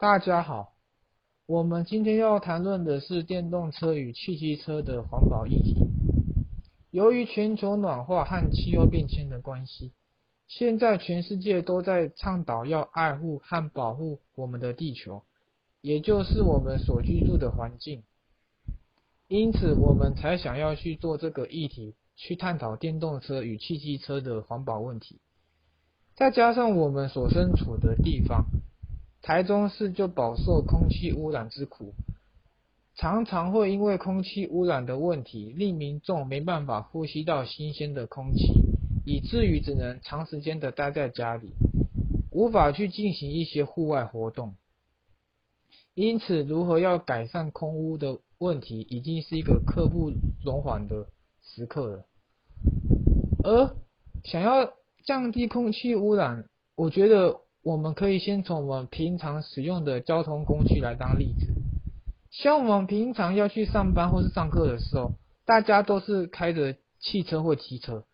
大家好，我们今天要谈论的是电动车与汽机车的环保议题。由于全球暖化和气候变迁的关系，现在全世界都在倡导要爱护和保护我们的地球，也就是我们所居住的环境。因此，我们才想要去做这个议题，去探讨电动车与汽机车的环保问题。再加上我们所身处的地方，台中市就饱受空气污染之苦，常常会因为空气污染的问题，令民众没办法呼吸到新鲜的空气，以至于只能长时间的待在家里，无法去进行一些户外活动。因此，如何要改善空污的问题，已经是一个刻不容缓的时刻了。而想要降低空气污染，我觉得我们可以先从我们平常使用的交通工具来当例子。像我们平常要去上班或是上课的时候，大家都是开着汽车或机车，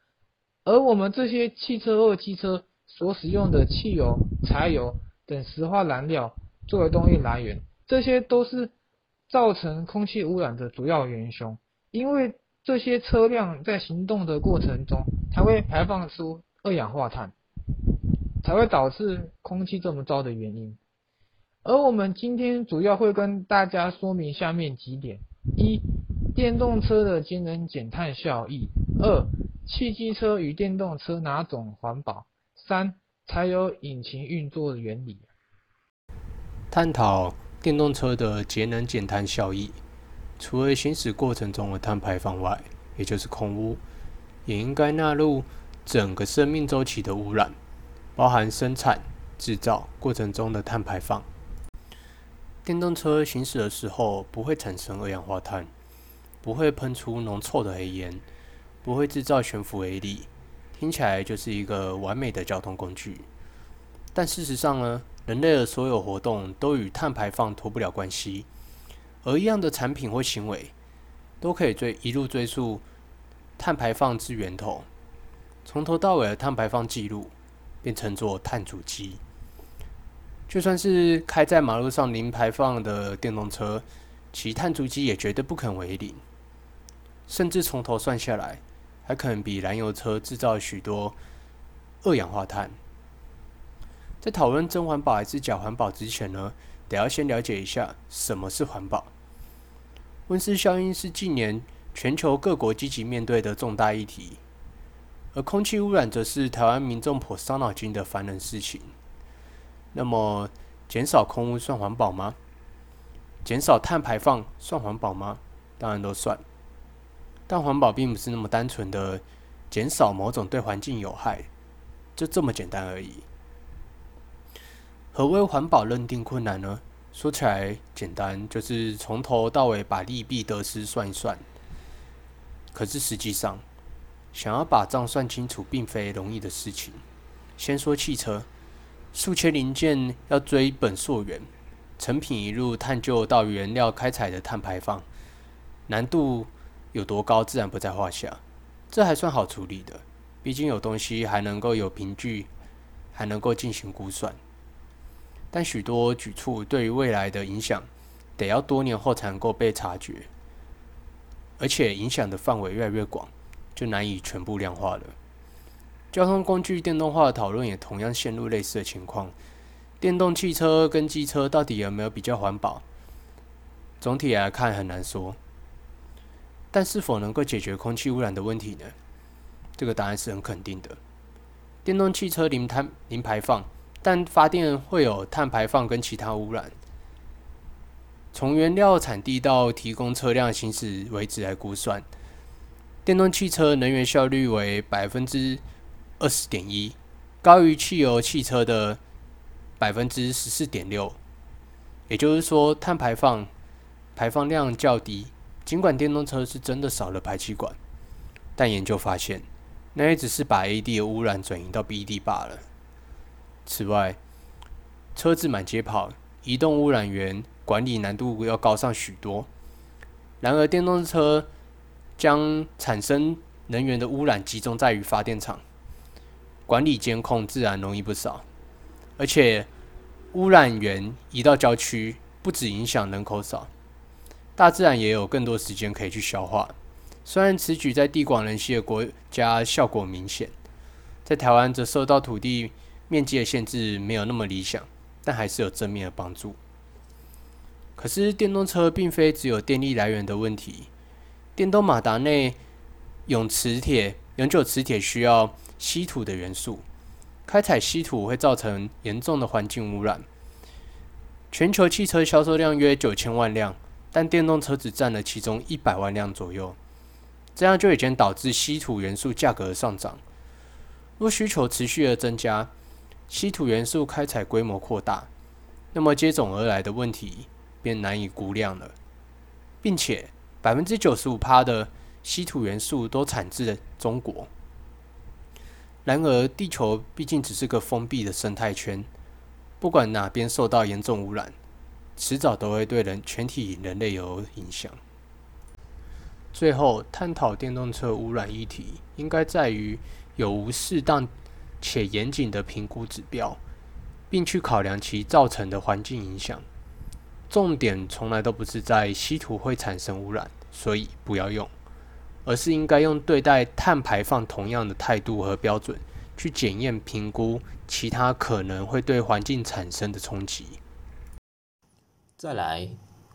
而我们这些汽车或机车所使用的汽油、柴油等石化燃料作为动力来源，这些都是造成空气污染的主要元凶。因为这些车辆在行动的过程中，才会排放出二氧化碳，才会导致空气这么糟的原因。而我们今天主要会跟大家说明下面几点：一、电动车的节能减碳效益；二、汽机车与电动车哪种环保；三、柴油引擎运作的原理。探讨电动车的节能减碳效益，除了行驶过程中的碳排放外，也就是空污，也应该纳入整个生命周期的污染，包含生产、制造过程中的碳排放。电动车行驶的时候不会产生二氧化碳，不会喷出浓臭的黑烟，不会制造悬浮微粒，听起来就是一个完美的交通工具。但事实上呢，人类的所有活动都与碳排放脱不了关系，而一样的产品或行为都可以追一路追溯碳排放之源头，从头到尾的碳排放记录，便称作碳足迹。就算是开在马路上零排放的电动车，其碳足迹也绝对不肯为零，甚至从头算下来，还可能比燃油车制造许多二氧化碳。在讨论真环保还是假环保之前呢，得要先了解一下什么是环保。温室效应是近年全球各国积极面对的重大议题，而空气污染则是台湾民众颇伤脑筋的烦人事情。那么，减少空污算环保吗？减少碳排放算环保吗？当然都算。但环保并不是那么单纯的减少某种对环境有害，就这么简单而已。何为环保认定困难呢？说起来简单，就是从头到尾把利弊得失算一算。可是实际上，想要把账算清楚，并非容易的事情。先说汽车。数千零件要追本溯源，成品一路探究到原料开采的碳排放，难度有多高，自然不在话下。这还算好处理的，毕竟有东西还能够有凭据，还能够进行估算。但许多举措对于未来的影响，得要多年后才能够被察觉，而且影响的范围越来越广，就难以全部量化了。交通工具电动化的讨论也同样陷入类似的情况。电动汽车跟机车到底有没有比较环保？总体来看很难说。但是否能够解决空气污染的问题呢？这个答案是很肯定的。电动汽车零碳零排放，但发电会有碳排放跟其他污染。从原料产地到提供车辆行驶为止来估算，电动汽车能源效率为百分之。二十点一，高于汽油汽车的百分之十四点六，也就是说，碳排放排放量较低。尽管电动车是真的少了排气管，但研究发现，那也只是把 A D 的污染转移到 B D 罢了。此外，车子满街跑，移动污染源管理难度要高上许多。然而，电动车将产生能源的污染集中在于发电厂。管理监控自然容易不少，而且污染源移到郊区，不止影响人口少，大自然也有更多时间可以去消化。虽然此举在地广人稀的国家效果明显，在台湾则受到土地面积的限制，没有那么理想，但还是有正面的帮助。可是电动车并非只有电力来源的问题，电动马达内永磁铁、永久磁铁需要稀土的元素。开采稀土会造成严重的环境污染。全球汽车销售量约九千万辆，但电动车只占了其中一百万辆左右，这样就已经导致稀土元素价格上涨。若需求持续的增加，稀土元素开采规模扩大，那么接踵而来的问题便难以估量了，并且百分之九十五趴的稀土元素都产自中国。然而，地球毕竟只是个封闭的生态圈，不管哪边受到严重污染，迟早都会对人全体人类有影响。最后，探讨电动车污染议题，应该在于有无适当且严谨的评估指标，并去考量其造成的环境影响。重点从来都不是在稀土会产生污染，所以不要用。而是应该用对待碳排放同样的态度和标准，去检验评估其他可能会对环境产生的冲击。再来，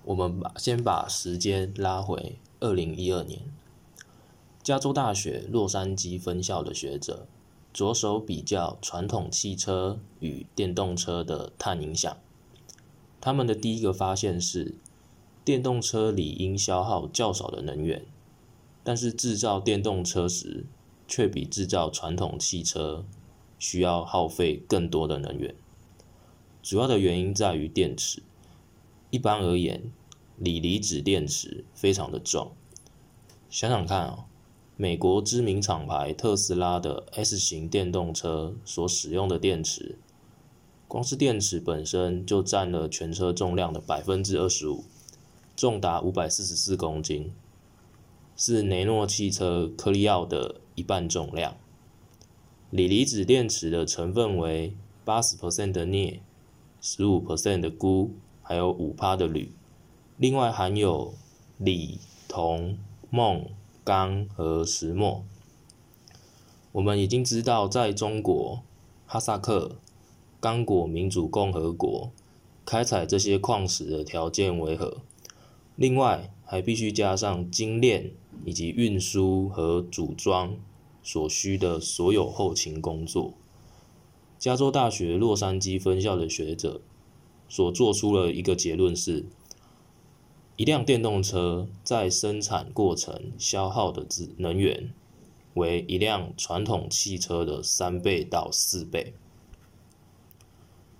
我们把先把时间拉回二零一二年，加州大学洛杉矶分校的学者着手比较传统汽车与电动车的碳影响。他们的第一个发现是，电动车理应消耗较少的能源。但是制造电动车时，却比制造传统汽车需要耗费更多的能源。主要的原因在于电池。一般而言，锂离子电池非常的重。想想看啊，美国知名厂牌特斯拉的 S 型电动车所使用的电池，光是电池本身就占了全车重量的百分之二十五，重达五百四十四公斤。是雷诺汽车科利奥的一半重量。锂离子电池的成分为八十 percent 的镍、十五 percent 的钴，还有五帕的铝。另外含有锂、铜、锰、钢和石墨。我们已经知道，在中国、哈萨克、刚果民主共和国开采这些矿石的条件为何？另外还必须加上精炼。以及运输和组装所需的所有后勤工作，加州大学洛杉矶分校的学者所做出了一个结论是：一辆电动车在生产过程消耗的资能源为一辆传统汽车的三倍到四倍。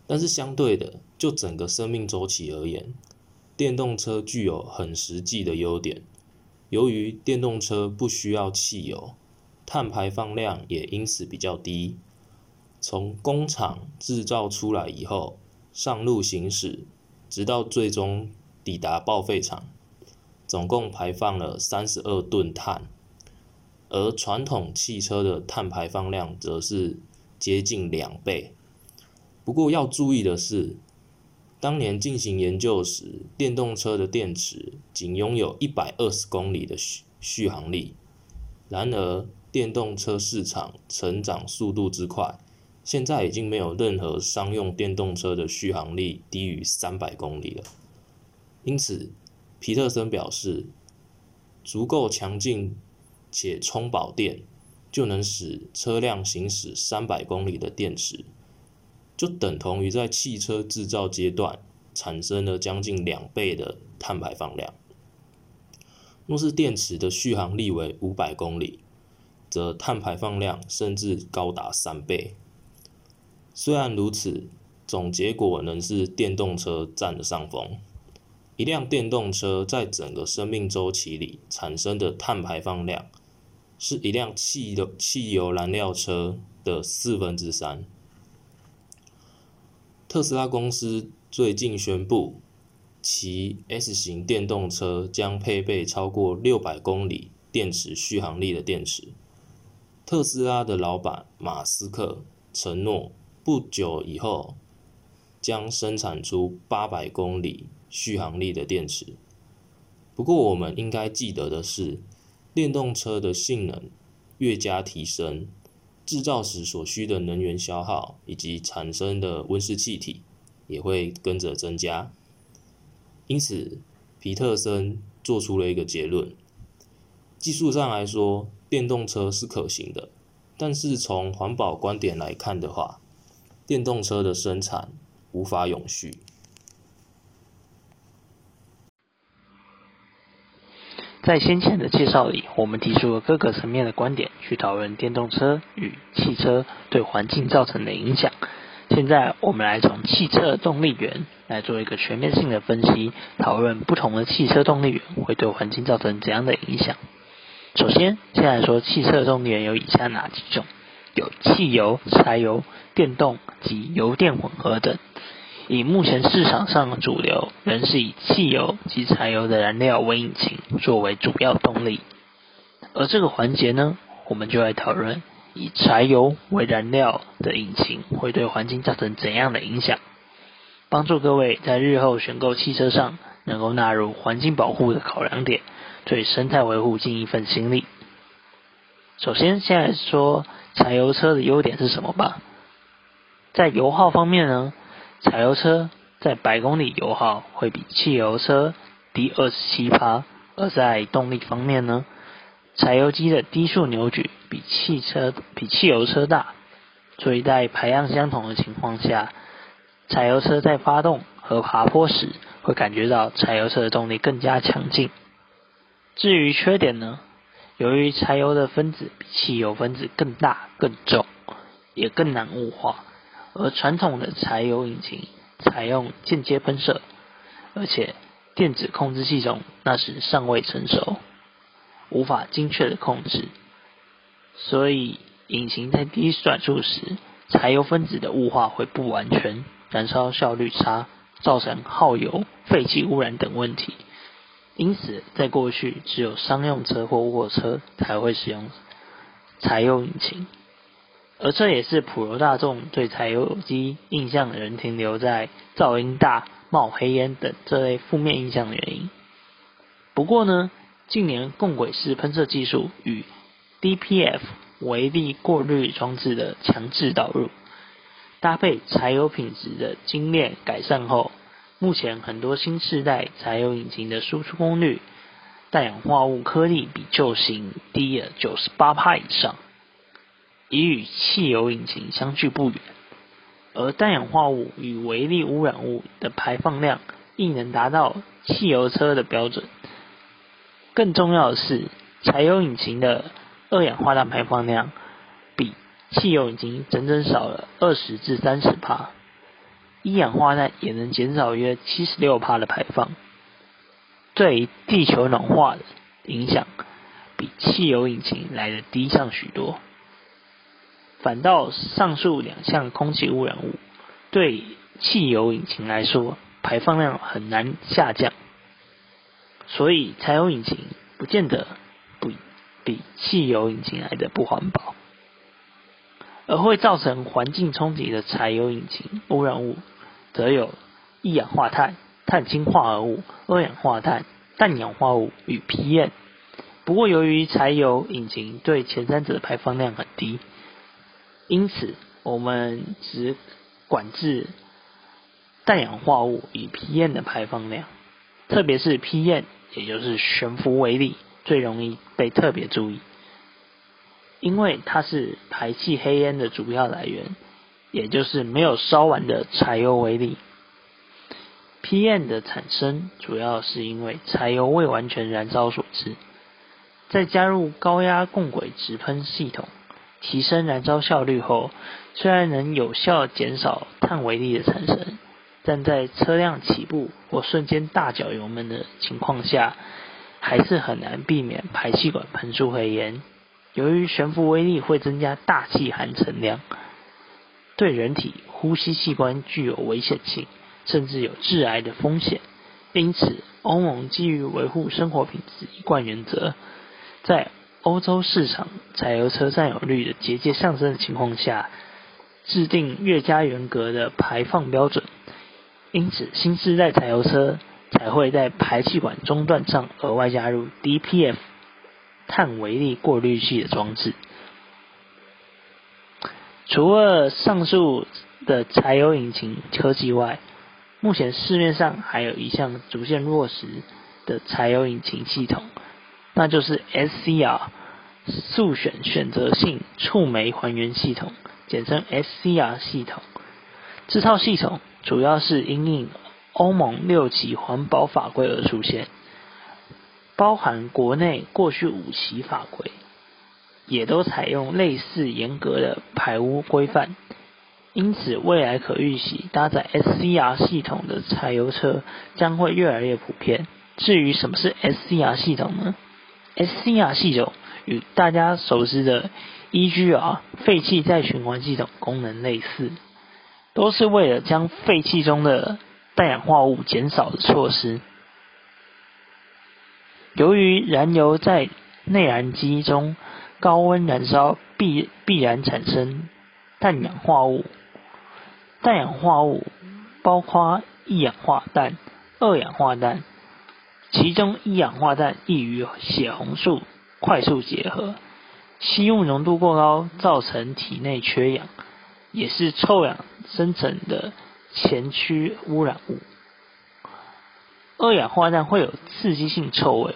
但是相对的，就整个生命周期而言，电动车具有很实际的优点。由于电动车不需要汽油，碳排放量也因此比较低。从工厂制造出来以后，上路行驶，直到最终抵达报废厂，总共排放了三十二吨碳。而传统汽车的碳排放量则是接近两倍。不过要注意的是。当年进行研究时，电动车的电池仅拥有一百二十公里的续续航力。然而，电动车市场成长速度之快，现在已经没有任何商用电动车的续航力低于三百公里了。因此，皮特森表示，足够强劲且充饱电，就能使车辆行驶三百公里的电池。就等同于在汽车制造阶段产生了将近两倍的碳排放量。若是电池的续航力为五百公里，则碳排放量甚至高达三倍。虽然如此，总结果仍是电动车占了上风。一辆电动车在整个生命周期里产生的碳排放量，是一辆汽的汽油燃料车的四分之三。特斯拉公司最近宣布，其 S 型电动车将配备超过六百公里电池续航力的电池。特斯拉的老板马斯克承诺，不久以后将生产出八百公里续航力的电池。不过，我们应该记得的是，电动车的性能越加提升，制造时所需的能源消耗以及产生的温室气体也会跟着增加。因此，皮特森做出了一个结论：技术上来说，电动车是可行的，但是从环保观点来看的话，电动车的生产无法永续。在先前的介绍里，我们提出了各个层面的观点，去讨论电动车与汽车对环境造成的影响。现在，我们来从汽车动力源来做一个全面性的分析，讨论不同的汽车动力源会对环境造成怎样的影响。首先，先来说汽车动力源有以下哪几种？有汽油、柴油、电动及油电混合等。以目前市场上主流，仍是以汽油及柴油的燃料为引擎作为主要动力。而这个环节呢，我们就来讨论以柴油为燃料的引擎会对环境造成怎样的影响，帮助各位在日后选购汽车上能够纳入环境保护的考量点，对生态维护尽一份心力。首先，先来说柴油车的优点是什么吧。在油耗方面呢？柴油车在百公里油耗会比汽油车低二十七趴，而在动力方面呢，柴油机的低速扭矩比汽车比汽油车大，所以在排量相同的情况下，柴油车在发动和爬坡时会感觉到柴油车的动力更加强劲。至于缺点呢，由于柴油的分子比汽油分子更大更重，也更难雾化。而传统的柴油引擎采用间接喷射，而且电子控制系统那时尚未成熟，无法精确的控制，所以引擎在低转速时，柴油分子的雾化会不完全，燃烧效率差，造成耗油、废气污染等问题。因此，在过去只有商用车或货车才会使用柴油引擎。而这也是普罗大众对柴油机印象仍停留在噪音大、冒黑烟等这类负面印象的原因。不过呢，近年共轨式喷射技术与 DPF 微粒过滤装置的强制导入，搭配柴油品质的精炼改善后，目前很多新世代柴油引擎的输出功率、氮氧化物颗粒比旧型低了九十八帕以上。已与汽油引擎相距不远，而氮氧化物与微粒污染物的排放量亦能达到汽油车的标准。更重要的是，柴油引擎的二氧化碳排放量比汽油引擎整整少了二十至三十帕，一氧化碳也能减少约七十六帕的排放，对于地球暖化的影响比汽油引擎来的低上许多。反倒上述两项空气污染物对汽油引擎来说排放量很难下降，所以柴油引擎不见得不比汽油引擎来的不环保，而会造成环境冲击的柴油引擎污染物，则有一氧化碳、碳氢化合物、二氧化碳、氮氧化物与 PM。不过由于柴油引擎对前三者的排放量很低。因此，我们只管制氮氧化物与 PM 的排放量，特别是 PM，也就是悬浮微粒，最容易被特别注意，因为它是排气黑烟的主要来源，也就是没有烧完的柴油微粒。PM 的产生主要是因为柴油未完全燃烧所致，再加入高压共轨直喷系统。提升燃烧效率后，虽然能有效减少碳微粒的产生，但在车辆起步或瞬间大脚油门的情况下，还是很难避免排气管喷出黑烟。由于悬浮微粒会增加大气含尘量，对人体呼吸器官具有危险性，甚至有致癌的风险。因此，欧盟基于维护生活品质一贯原则，在欧洲市场柴油车占有率的节节上升的情况下，制定越加严格的排放标准，因此新世代柴油车才会在排气管中段上额外加入 DPF 碳微粒过滤器的装置。除了上述的柴油引擎科技外，目前市面上还有一项逐渐落实的柴油引擎系统，那就是 SCR 速选选择性触媒还原系统，简称 SCR 系统。这套系统主要是因应欧盟六级环保法规而出现，包含国内过去五期法规。也都采用类似严格的排污规范，因此未来可预期搭载 SCR 系统的柴油车将会越来越普遍。至于什么是 SCR 系统呢？SCR 系统与大家熟知的 EGR 废气再循环系统功能类似，都是为了将废气中的氮氧化物减少的措施。由于燃油在内燃机中高温燃烧必必然产生氮氧化物，氮氧化物包括一氧化氮、二氧化氮，其中一氧化氮易与血红素快速结合，吸入浓度过高，造成体内缺氧，也是臭氧生成的前驱污染物。二氧化氮会有刺激性臭味，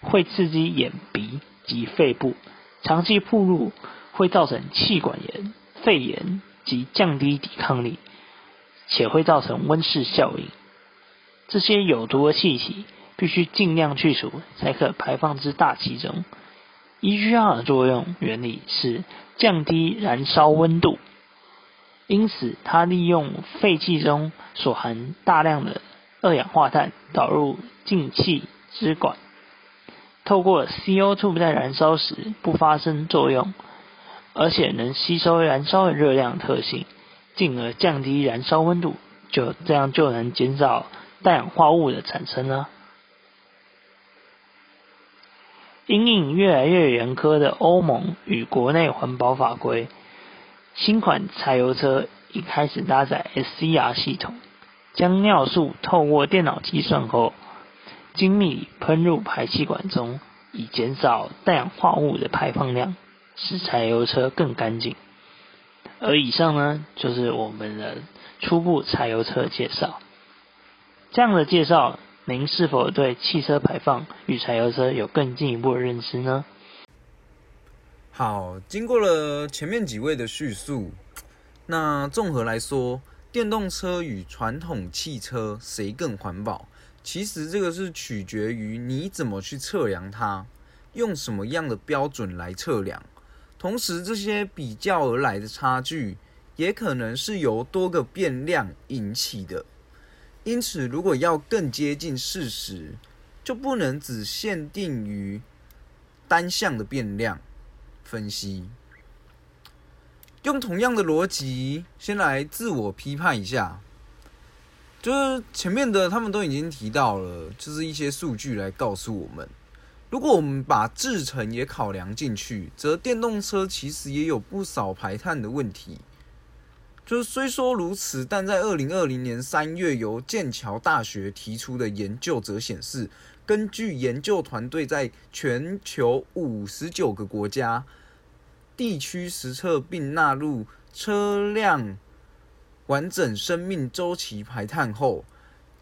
会刺激眼鼻及肺部。长期暴露会造成气管炎、肺炎及降低抵抗力，且会造成温室效应。这些有毒的气体必须尽量去除，才可排放至大气中。EGR 的作用原理是降低燃烧温度，因此它利用废气中所含大量的二氧化碳导入进气支管。透过 CO2 在燃烧时不发生作用，而且能吸收燃烧的热量特性，进而降低燃烧温度，就这样就能减少氮氧化物的产生了。因应越来越严苛的欧盟与国内环保法规，新款柴油车已开始搭载 SCR 系统，将尿素透过电脑计算后。精密喷入排气管中，以减少氮氧化物的排放量，使柴油车更干净。而以上呢，就是我们的初步柴油车介绍。这样的介绍，您是否对汽车排放与柴油车有更进一步的认知呢？好，经过了前面几位的叙述，那综合来说，电动车与传统汽车谁更环保？其实这个是取决于你怎么去测量它，用什么样的标准来测量。同时，这些比较而来的差距，也可能是由多个变量引起的。因此，如果要更接近事实，就不能只限定于单向的变量分析。用同样的逻辑，先来自我批判一下。就是前面的，他们都已经提到了，就是一些数据来告诉我们，如果我们把制程也考量进去，则电动车其实也有不少排碳的问题。就是虽说如此，但在二零二零年三月由剑桥大学提出的研究则显示，根据研究团队在全球五十九个国家地区实测并纳入车辆。完整生命周期排碳后，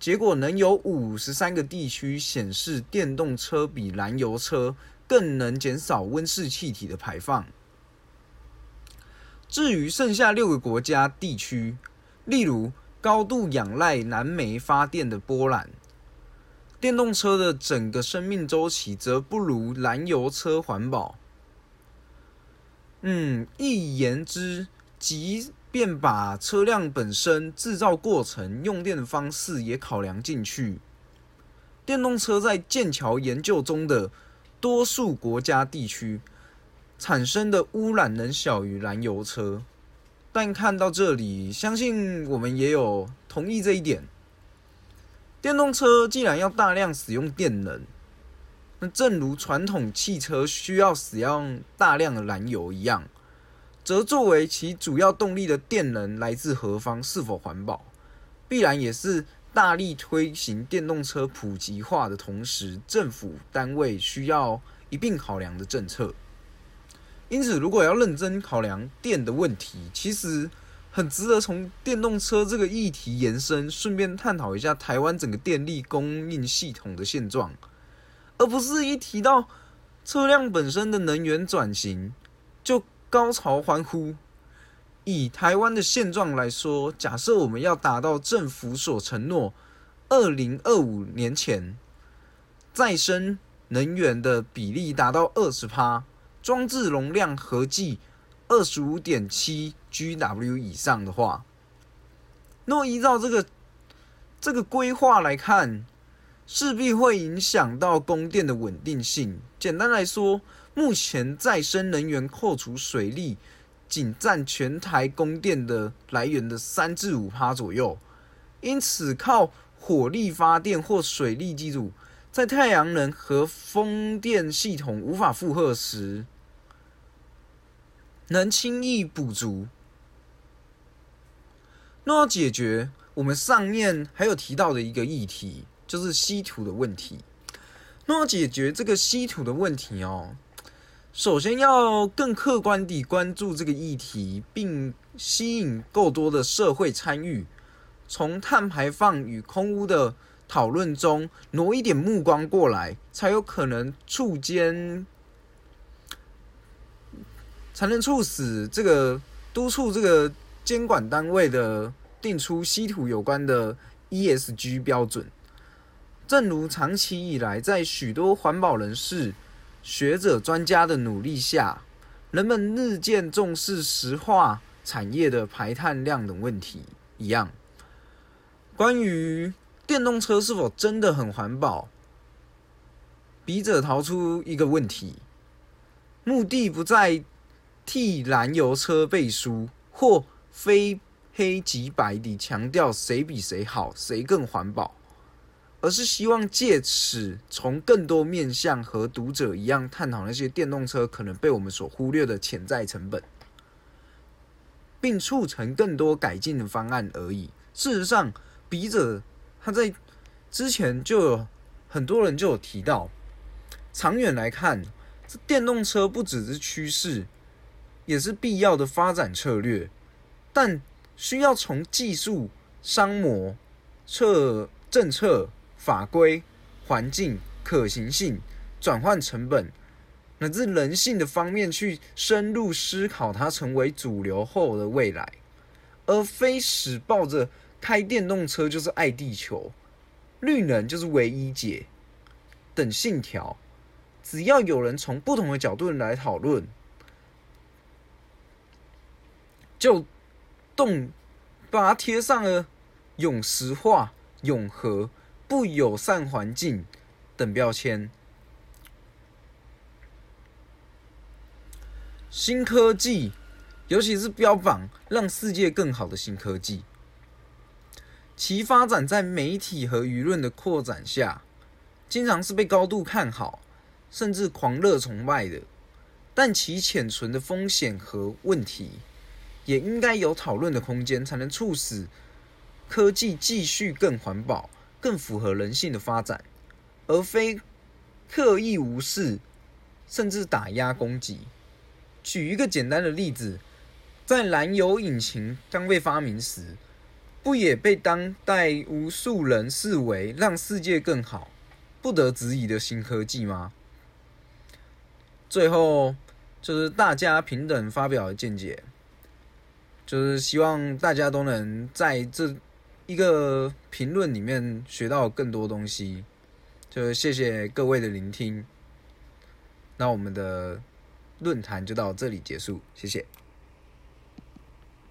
结果能有五十三个地区显示电动车比燃油车更能减少温室气体的排放。至于剩下六个国家地区，例如高度仰赖燃煤发电的波兰，电动车的整个生命周期则不如燃油车环保。嗯，一言之，即。便把车辆本身制造过程、用电的方式也考量进去。电动车在剑桥研究中的多数国家地区产生的污染能小于燃油车。但看到这里，相信我们也有同意这一点。电动车既然要大量使用电能，那正如传统汽车需要使用大量的燃油一样。则作为其主要动力的电能来自何方？是否环保，必然也是大力推行电动车普及化的同时，政府单位需要一并考量的政策。因此，如果要认真考量电的问题，其实很值得从电动车这个议题延伸，顺便探讨一下台湾整个电力供应系统的现状，而不是一提到车辆本身的能源转型就高潮欢呼。以台湾的现状来说，假设我们要达到政府所承诺二零二五年前再生能源的比例达到二十趴。装置容量合计二十五点七 GW 以上的话，那么依照这个这个规划来看，势必会影响到供电的稳定性。简单来说，目前再生能源扣除水力，仅占全台供电的来源的三至五趴左右。因此，靠火力发电或水力机组，在太阳能和风电系统无法负荷时，能轻易补足。那要解决我们上面还有提到的一个议题，就是稀土的问题。那要解决这个稀土的问题哦，首先要更客观地关注这个议题，并吸引够多的社会参与，从碳排放与空污的讨论中挪一点目光过来，才有可能促间。才能促使这个督促这个监管单位的定出稀土有关的 ESG 标准。正如长期以来，在许多环保人士、学者、专家的努力下，人们日渐重视石化产业的排碳量等问题一样，关于电动车是否真的很环保，笔者逃出一个问题：目的不在。替燃油车背书，或非黑即白地强调谁比谁好，谁更环保，而是希望借此从更多面向和读者一样探讨那些电动车可能被我们所忽略的潜在成本，并促成更多改进的方案而已。事实上，笔者他在之前就有很多人就有提到，长远来看，这电动车不只是趋势。也是必要的发展策略，但需要从技术、商模、策政策、法规、环境、可行性、转换成本，乃至人性的方面去深入思考它成为主流后的未来，而非使抱着开电动车就是爱地球、绿能就是唯一解等信条。只要有人从不同的角度来讨论。就动把它贴上了永石化、永和、不友善环境等标签。新科技，尤其是标榜让世界更好的新科技，其发展在媒体和舆论的扩展下，经常是被高度看好，甚至狂热崇拜的。但其潜存的风险和问题。也应该有讨论的空间，才能促使科技继续更环保、更符合人性的发展，而非刻意无视甚至打压攻击。举一个简单的例子，在燃油引擎刚被发明时，不也被当代无数人视为让世界更好、不得质疑的新科技吗？最后就是大家平等发表的见解。就是希望大家都能在这一个评论里面学到更多东西。就谢谢各位的聆听，那我们的论坛就到这里结束，谢谢。